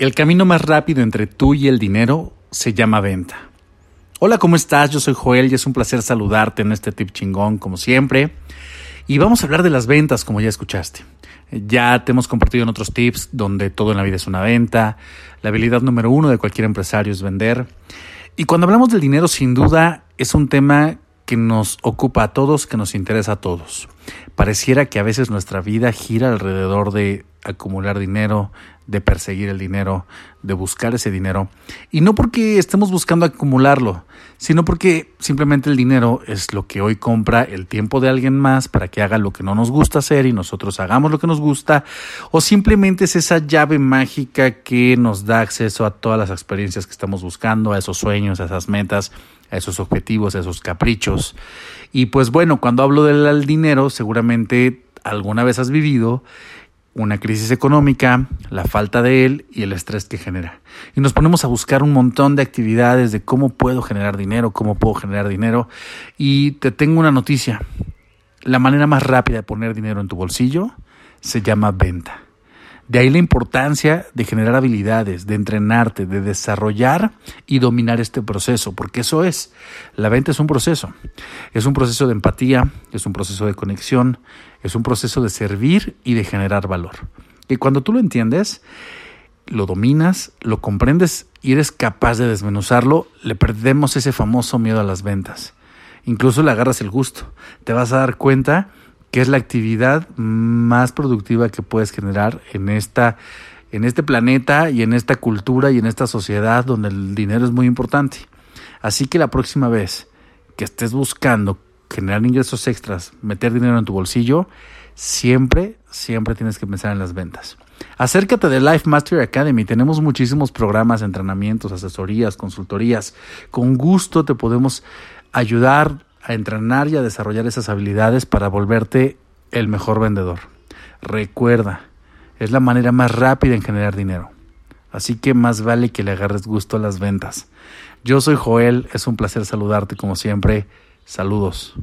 El camino más rápido entre tú y el dinero se llama venta. Hola, ¿cómo estás? Yo soy Joel y es un placer saludarte en este tip chingón como siempre. Y vamos a hablar de las ventas como ya escuchaste. Ya te hemos compartido en otros tips donde todo en la vida es una venta. La habilidad número uno de cualquier empresario es vender. Y cuando hablamos del dinero, sin duda, es un tema que nos ocupa a todos, que nos interesa a todos. Pareciera que a veces nuestra vida gira alrededor de acumular dinero, de perseguir el dinero, de buscar ese dinero. Y no porque estemos buscando acumularlo, sino porque simplemente el dinero es lo que hoy compra el tiempo de alguien más para que haga lo que no nos gusta hacer y nosotros hagamos lo que nos gusta, o simplemente es esa llave mágica que nos da acceso a todas las experiencias que estamos buscando, a esos sueños, a esas metas, a esos objetivos, a esos caprichos. Y pues bueno, cuando hablo del dinero, seguramente alguna vez has vivido una crisis económica, la falta de él y el estrés que genera. Y nos ponemos a buscar un montón de actividades de cómo puedo generar dinero, cómo puedo generar dinero. Y te tengo una noticia. La manera más rápida de poner dinero en tu bolsillo se llama venta. De ahí la importancia de generar habilidades, de entrenarte, de desarrollar y dominar este proceso, porque eso es. La venta es un proceso. Es un proceso de empatía, es un proceso de conexión, es un proceso de servir y de generar valor. Y cuando tú lo entiendes, lo dominas, lo comprendes y eres capaz de desmenuzarlo, le perdemos ese famoso miedo a las ventas. Incluso le agarras el gusto. Te vas a dar cuenta que es la actividad más productiva que puedes generar en esta en este planeta y en esta cultura y en esta sociedad donde el dinero es muy importante. Así que la próxima vez que estés buscando generar ingresos extras, meter dinero en tu bolsillo, siempre, siempre tienes que pensar en las ventas. Acércate de Life Mastery Academy. Tenemos muchísimos programas, entrenamientos, asesorías, consultorías. Con gusto te podemos ayudar a entrenar y a desarrollar esas habilidades para volverte el mejor vendedor. Recuerda, es la manera más rápida en generar dinero. Así que más vale que le agarres gusto a las ventas. Yo soy Joel, es un placer saludarte como siempre. Saludos.